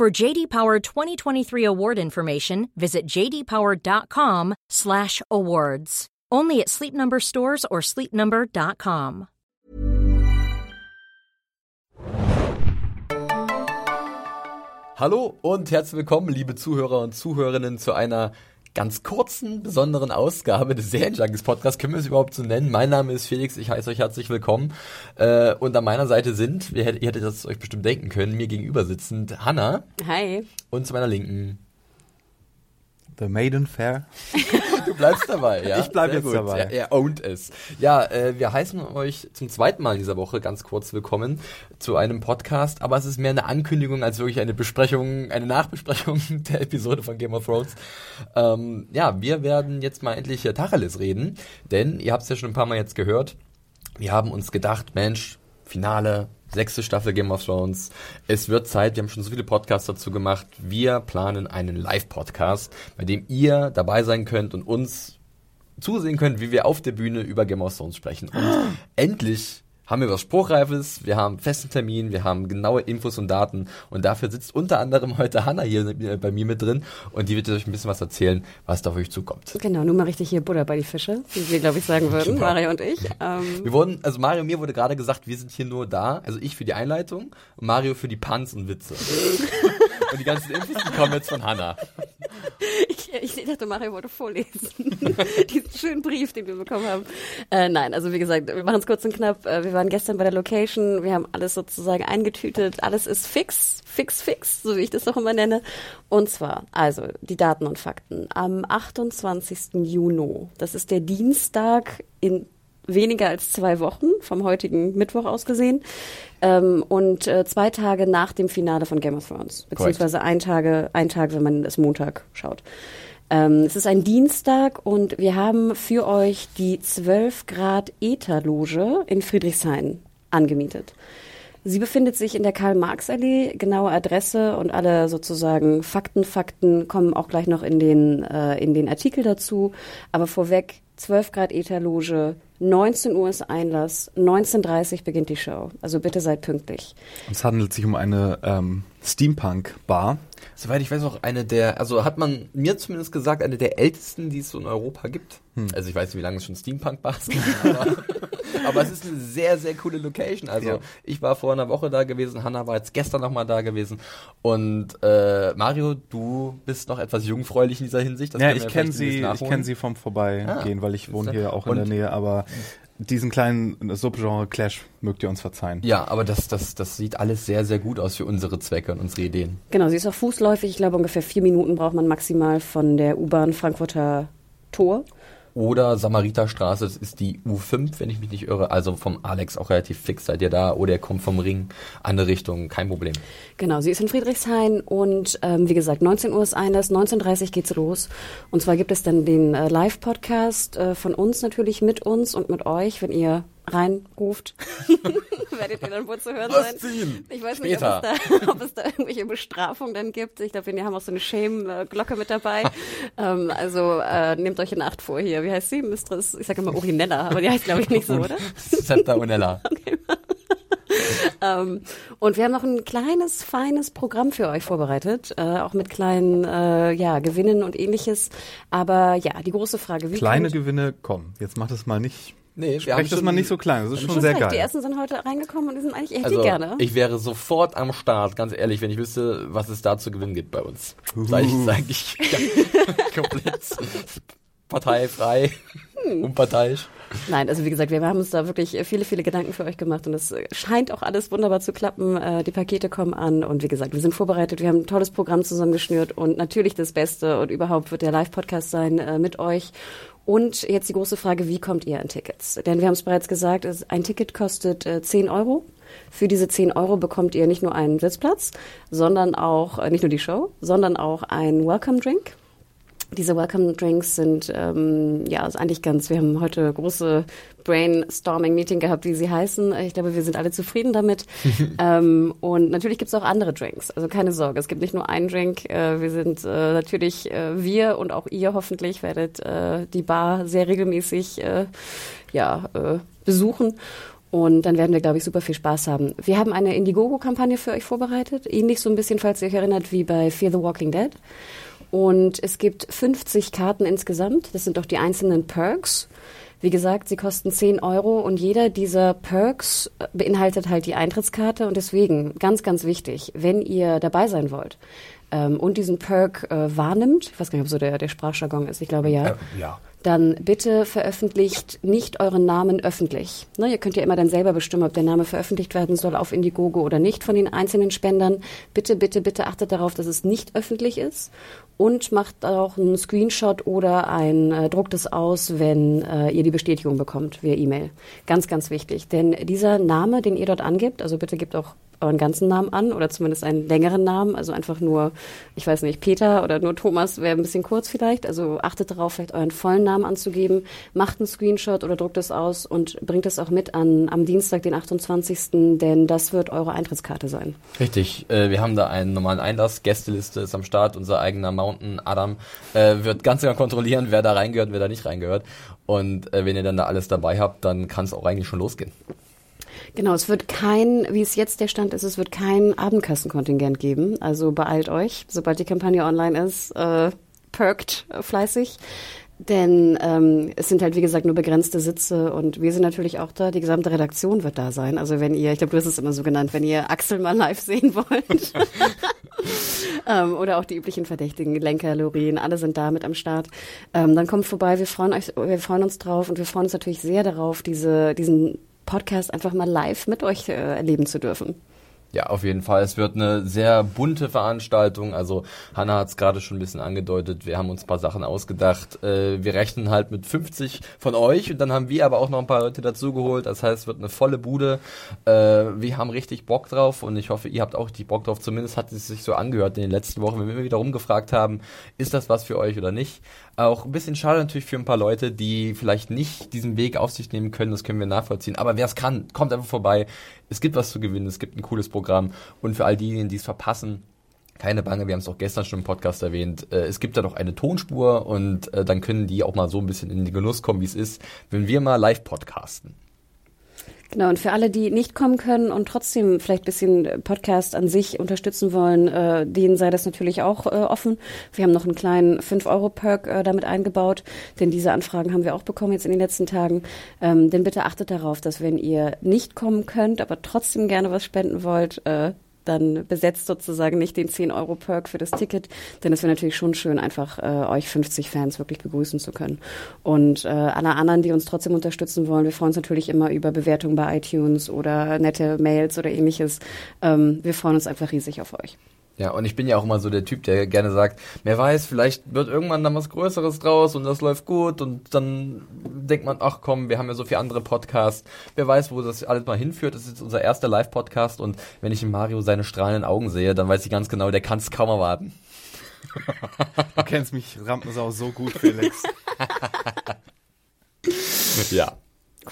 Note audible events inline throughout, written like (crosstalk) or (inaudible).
For JD Power 2023 award information, visit jdpower.com/awards. Only at Sleep Number stores or sleepnumber.com. Hallo und herzlich willkommen, liebe Zuhörer und Zuhörerinnen, zu einer ganz kurzen, besonderen Ausgabe des Serienjunkies Podcasts. Können wir es überhaupt so nennen? Mein Name ist Felix, ich heiße euch herzlich willkommen. Äh, und an meiner Seite sind, ihr hättet, ihr hättet das euch bestimmt denken können, mir gegenüber sitzend Hanna. Hi. Und zu meiner Linken. The Maiden Fair. (laughs) Du bleibst dabei, ja? Ich bleib Sehr jetzt gut. dabei. Er, er ownt es. Ja, äh, wir heißen euch zum zweiten Mal in dieser Woche ganz kurz willkommen zu einem Podcast, aber es ist mehr eine Ankündigung als wirklich eine Besprechung, eine Nachbesprechung (laughs) der Episode von Game of Thrones. Ähm, ja, wir werden jetzt mal endlich äh, Tacheles reden, denn ihr habt es ja schon ein paar Mal jetzt gehört. Wir haben uns gedacht, Mensch, Finale, sechste Staffel Game of Thrones. Es wird Zeit, wir haben schon so viele Podcasts dazu gemacht. Wir planen einen Live-Podcast, bei dem ihr dabei sein könnt und uns zusehen könnt, wie wir auf der Bühne über Game of Thrones sprechen. Und (gasps) endlich haben wir was Spruchreifes, wir haben festen Termin, wir haben genaue Infos und Daten und dafür sitzt unter anderem heute Hanna hier bei mir mit drin und die wird euch ein bisschen was erzählen, was da auf euch zukommt. Genau, nun mal richtig hier Butter bei die Fische, wie wir, glaube ich, sagen würden, Super. Mario und ich. Ähm, (laughs) Wir wurden, also Mario und mir wurde gerade gesagt, wir sind hier nur da, also ich für die Einleitung und Mario für die Punts und Witze. (laughs) und die ganzen Infos, die kommen jetzt von Hanna. ich, ich dachte, Mario wollte vorlesen. (laughs) Diesen schönen Brief, den wir bekommen haben. Äh, nein, also wie gesagt, wir machen es kurz und knapp. Äh, wir waren gestern bei der Location, wir haben alles sozusagen eingetütet, alles ist fix, fix, fix, so wie ich das auch immer nenne. Und zwar, also die Daten und Fakten. Am 28. Juni, das ist der Dienstag in weniger als zwei Wochen, vom heutigen Mittwoch aus gesehen, ähm, und äh, zwei Tage nach dem Finale von Game of Thrones, beziehungsweise ein, Tage, ein Tag, wenn man es Montag schaut. Ähm, es ist ein Dienstag und wir haben für euch die 12 Grad Ether-Loge in Friedrichshain angemietet. Sie befindet sich in der Karl-Marx-Allee, genaue Adresse und alle sozusagen Fakten, Fakten kommen auch gleich noch in den, äh, in den Artikel dazu. Aber vorweg, 12 Grad Ether-Loge, 19 Uhr ist Einlass, 19.30 beginnt die Show. Also bitte seid pünktlich. Es handelt sich um eine ähm, Steampunk-Bar. Soweit ich weiß auch eine der, also hat man mir zumindest gesagt, eine der ältesten, die es so in Europa gibt. Also ich weiß nicht, wie lange es schon Steampunk-Bars (laughs) gibt, aber, aber es ist eine sehr, sehr coole Location. Also Ja. ich war vor einer Woche da gewesen, Hanna war jetzt gestern nochmal da gewesen und äh, Mario, du bist noch etwas jungfräulich in dieser Hinsicht. Das ja, ich kenne sie, ich kenne sie vom Vorbeigehen, Ah, weil ich wohne hier auch in der Nähe, aber diesen kleinen Subgenre-Clash mögt ihr uns verzeihen. Ja, aber das, das, das sieht alles sehr, sehr gut aus für unsere Zwecke und unsere Ideen. Genau, sie ist auch fußläufig. Ich glaube, ungefähr vier Minuten braucht man maximal von der U-Bahn Frankfurter Tor. Oder Samariterstraße, das ist die U5, wenn ich mich nicht irre. Also vom Alex auch relativ fix seid ihr da. Oder er kommt vom Ring, andere Richtung, kein Problem. Genau, sie ist in Friedrichshain und ähm, wie gesagt, 19 Uhr ist Einlass, 19.30 Uhr geht's los. Und zwar gibt es dann den äh, Live-Podcast äh, von uns natürlich mit uns und mit euch, wenn ihr reinruft. (laughs) Werdet ihr dann wohl zu hören sein. Ich weiß Später. nicht, ob es, da, (laughs) ob es da irgendwelche Bestrafungen dann gibt. Ich glaube, wir haben auch so eine Shame-Glocke mit dabei. (laughs) ähm, also äh, nehmt euch in Acht vor hier. Wie heißt sie? Mistress, ich sage immer Urinella, aber die heißt glaube ich nicht so, oder? Scepter Unella. Ähm, und wir haben noch ein kleines, feines Programm für euch vorbereitet, äh, auch mit kleinen äh, ja, Gewinnen und ähnliches. Aber ja, die große Frage, wie Kleine kommt- Gewinne, komm, jetzt macht es mal nicht, Nee, wir sprecht das mal nicht so klein, das ist schon Schon sehr recht, Die geil. ersten sind heute reingekommen und die sind eigentlich, ich hätte Also, die gerne. ich wäre sofort am Start, ganz ehrlich, wenn ich wüsste, was es da zu gewinnen gibt bei uns. Sag ich, sag ich (laughs) komplett parteifrei, Hm. unparteiisch. Nein, also wie gesagt, wir haben uns da wirklich viele, viele Gedanken für euch gemacht und es scheint auch alles wunderbar zu klappen. Äh, Die Pakete kommen an und wie gesagt, wir sind vorbereitet, wir haben ein tolles Programm zusammengeschnürt und natürlich das Beste und überhaupt wird der Live-Podcast sein äh, mit euch. Und jetzt die große Frage, wie kommt ihr an Tickets? Denn wir haben es bereits gesagt, es- ein Ticket kostet äh, 10 Euro. Für diese 10 Euro bekommt ihr nicht nur einen Sitzplatz, sondern auch, äh, nicht nur die Show, sondern auch einen Welcome Drink. Diese Welcome Drinks sind ähm, ja ist eigentlich ganz. Wir haben heute große Brainstorming-Meeting gehabt, wie sie heißen. Ich glaube, wir sind alle zufrieden damit. (laughs) ähm, und natürlich gibt es auch andere Drinks. Also keine Sorge, es gibt nicht nur einen Drink. Äh, wir sind äh, natürlich äh, wir und auch ihr hoffentlich werdet äh, die Bar sehr regelmäßig äh, ja äh, besuchen. Und dann werden wir, glaube ich, super viel Spaß haben. Wir haben eine Indiegogo-Kampagne für euch vorbereitet. Ähnlich so ein bisschen, falls ihr euch erinnert, wie bei Fear the Walking Dead. Und es gibt 50 Karten insgesamt. Das sind auch die einzelnen Perks. Wie gesagt, sie kosten 10 Euro und jeder dieser Perks beinhaltet halt die Eintrittskarte. Und deswegen, ganz, ganz wichtig, wenn ihr dabei sein wollt ähm, und diesen Perk äh, wahrnimmt, ich weiß gar nicht, ob so der, der Sprachjargon ist, ich glaube ja. Äh, ja dann bitte veröffentlicht nicht euren Namen öffentlich. Ne, ihr könnt ja immer dann selber bestimmen, ob der Name veröffentlicht werden soll auf Indiegogo oder nicht von den einzelnen Spendern. Bitte, bitte, bitte achtet darauf, dass es nicht öffentlich ist und macht auch einen Screenshot oder ein äh, druckt es aus, wenn äh, ihr die Bestätigung bekommt via E-Mail. Ganz, ganz wichtig, denn dieser Name, den ihr dort angibt, also bitte gebt auch euren ganzen Namen an oder zumindest einen längeren Namen, also einfach nur, ich weiß nicht, Peter oder nur Thomas wäre ein bisschen kurz vielleicht. Also achtet darauf, vielleicht euren vollen Namen anzugeben, macht einen Screenshot oder druckt es aus und bringt es auch mit an am Dienstag, den 28., denn das wird eure Eintrittskarte sein. Richtig, äh, wir haben da einen normalen Einlass, Gästeliste ist am Start, unser eigener Mountain Adam äh, wird ganz genau kontrollieren, wer da reingehört wer da nicht reingehört. Und äh, wenn ihr dann da alles dabei habt, dann kann es auch eigentlich schon losgehen. Genau, es wird kein, wie es jetzt der Stand ist, es wird kein Abendkassenkontingent geben. Also beeilt euch, sobald die Kampagne online ist, äh, perkt fleißig. Denn ähm, es sind halt, wie gesagt, nur begrenzte Sitze und wir sind natürlich auch da. Die gesamte Redaktion wird da sein. Also wenn ihr, ich glaube, du hast es immer so genannt, wenn ihr Axel mal live sehen wollt. (laughs) ähm, oder auch die üblichen Verdächtigen, Lenker, Lorin, alle sind da mit am Start. Ähm, dann kommt vorbei, wir freuen, euch, wir freuen uns drauf und wir freuen uns natürlich sehr darauf, diese, diesen Podcast einfach mal live mit euch äh, erleben zu dürfen. Ja, auf jeden Fall. Es wird eine sehr bunte Veranstaltung. Also Hanna hat es gerade schon ein bisschen angedeutet. Wir haben uns ein paar Sachen ausgedacht. Äh, wir rechnen halt mit 50 von euch und dann haben wir aber auch noch ein paar Leute dazugeholt. Das heißt, es wird eine volle Bude. Äh, wir haben richtig Bock drauf und ich hoffe, ihr habt auch richtig Bock drauf. Zumindest hat es sich so angehört in den letzten Wochen, wenn wir immer wieder rumgefragt haben, ist das was für euch oder nicht. Auch ein bisschen schade natürlich für ein paar Leute, die vielleicht nicht diesen Weg auf sich nehmen können. Das können wir nachvollziehen. Aber wer es kann, kommt einfach vorbei. Es gibt was zu gewinnen. Es gibt ein cooles Programm. Und für all diejenigen, die es verpassen, keine Bange, wir haben es auch gestern schon im Podcast erwähnt. Äh, es gibt da noch eine Tonspur und äh, dann können die auch mal so ein bisschen in den Genuss kommen, wie es ist, wenn wir mal live podcasten. Genau, und für alle, die nicht kommen können und trotzdem vielleicht ein bisschen Podcast an sich unterstützen wollen, äh, denen sei das natürlich auch äh, offen. Wir haben noch einen kleinen 5-Euro-Perk äh, damit eingebaut, denn diese Anfragen haben wir auch bekommen jetzt in den letzten Tagen. Ähm, denn bitte achtet darauf, dass wenn ihr nicht kommen könnt, aber trotzdem gerne was spenden wollt, äh, dann besetzt sozusagen nicht den 10-Euro-Perk für das Ticket, denn es wäre natürlich schon schön, einfach äh, euch 50 Fans wirklich begrüßen zu können. Und äh, alle anderen, die uns trotzdem unterstützen wollen, wir freuen uns natürlich immer über Bewertungen bei iTunes oder nette Mails oder ähnliches. Ähm, wir freuen uns einfach riesig auf euch. Ja, und ich bin ja auch immer so der Typ, der gerne sagt, wer weiß, vielleicht wird irgendwann dann was Größeres draus und das läuft gut und dann denkt man, ach komm, wir haben ja so viele andere Podcasts, wer weiß, wo das alles mal hinführt. Das ist jetzt unser erster Live-Podcast und wenn ich in Mario seine strahlenden Augen sehe, dann weiß ich ganz genau, der kann es kaum erwarten. (laughs) Du kennst mich, Rampensau, so gut, Felix. (laughs) ja.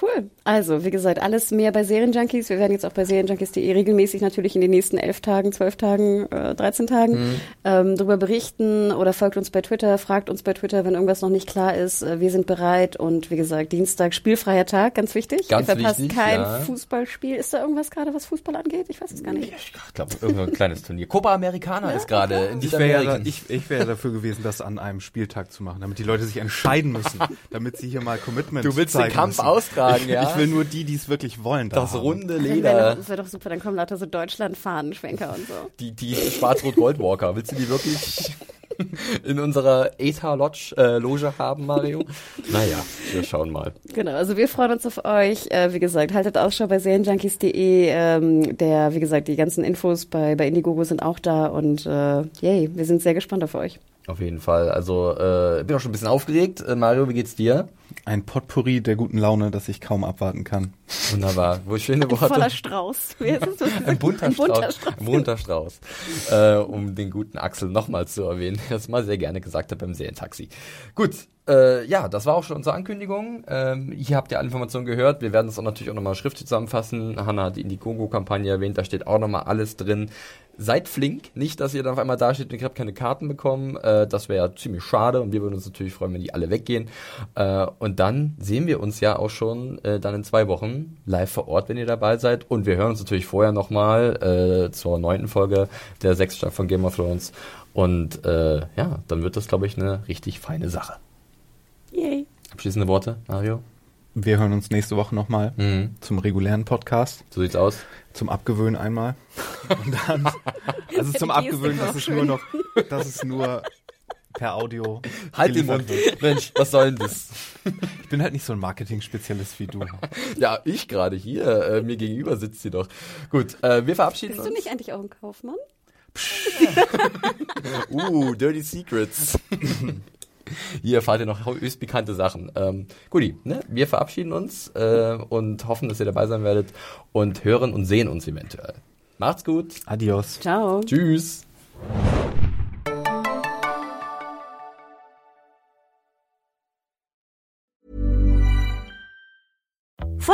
Cool. Also, wie gesagt, alles mehr bei Serienjunkies. Wir werden jetzt auch bei Serienjunkies.de regelmäßig natürlich in den nächsten elf Tagen, zwölf Tagen, äh, 13 Tagen mhm. ähm, darüber berichten oder folgt uns bei Twitter, fragt uns bei Twitter, wenn irgendwas noch nicht klar ist. Äh, wir sind bereit und wie gesagt, Dienstag spielfreier Tag, ganz wichtig. Ganz Ihr verpasst wichtig, kein ja. Fußballspiel. Ist da irgendwas gerade, was Fußball angeht? Ich weiß es gar nicht. Ich glaube, irgendein kleines Turnier. Copa Americana ist gerade in Ich wäre ja, ich, ich wär dafür gewesen, das an einem Spieltag zu machen, damit die Leute sich entscheiden müssen, (laughs) damit sie hier mal Commitment Du willst den Kampf müssen. austragen, ich, ja? Ich will nur die, die es wirklich wollen. Da Das haben. runde Das wäre Leder. doch, das wär doch super, dann kommen lauter so Deutschland-Fahnenschwenker und so. Die, die Schwarz-Rot-Gold-Walker. Willst du die wirklich in unserer ETA-Loge äh, Loge haben, Mario? Naja, wir schauen mal. Genau, also wir freuen uns auf euch. Äh, wie gesagt, haltet Ausschau bei serienjunkies.de. Ähm, der, wie gesagt, die ganzen Infos bei, bei Indiegogo sind auch da und äh, yay, wir sind sehr gespannt auf euch. Auf jeden Fall. Also äh, bin auch schon ein bisschen aufgeregt. Äh, Mario, wie geht's dir? Ein Potpourri der guten Laune, das ich kaum abwarten kann. Wunderbar. Wo schöne Worte. Ein voller Strauß. Wie ist es? Ein bunter, Ein Strauß. bunter Strauß. Ein bunter Strauß. Äh, um den guten Axel nochmal zu erwähnen, der das mal sehr gerne gesagt hat beim Serientaxi. Gut, äh, ja, das war auch schon unsere Ankündigung. Ähm, hier habt ihr alle Informationen gehört. Wir werden das auch natürlich auch nochmal schriftlich zusammenfassen. Hanna hat die Indiegogo-Kampagne erwähnt, da steht auch nochmal alles drin. Seid flink, nicht, dass ihr dann auf einmal da steht und ihr habt keine Karten bekommen. Äh, das wäre ja ziemlich schade und wir würden uns natürlich freuen, wenn die alle weggehen. Äh, und dann sehen wir uns ja auch schon äh, dann in zwei Wochen live vor Ort, wenn ihr dabei seid. Und wir hören uns natürlich vorher nochmal äh, zur neunten Folge der sechsten Staffel von Game of Thrones. Und äh, ja, dann wird das, glaube ich, eine richtig feine Sache. Abschließende Worte, Mario? Wir hören uns nächste Woche nochmal Mhm. zum regulären Podcast, So sieht's aus. zum Abgewöhnen einmal. (laughs) Und dann, also zum Abgewöhnen, es schön. nur noch, dass es nur per Audio Halt den Mund. Mensch, was soll denn das? (laughs) Ich bin halt nicht so ein Marketing-Spezialist wie du. Ja, ich gerade hier. Äh, mir gegenüber sitzt sie doch. Gut, äh, wir verabschieden Bist du uns. nicht eigentlich auch ein Kaufmann? (laughs) Uh, Dirty Secrets. (laughs) Hier erfahrt ihr noch höchst bekannte Sachen. Ähm, Guti, ne? wir verabschieden uns äh, und hoffen, dass ihr dabei sein werdet und hören und sehen uns eventuell. Macht's gut. Adios. Ciao. Tschüss.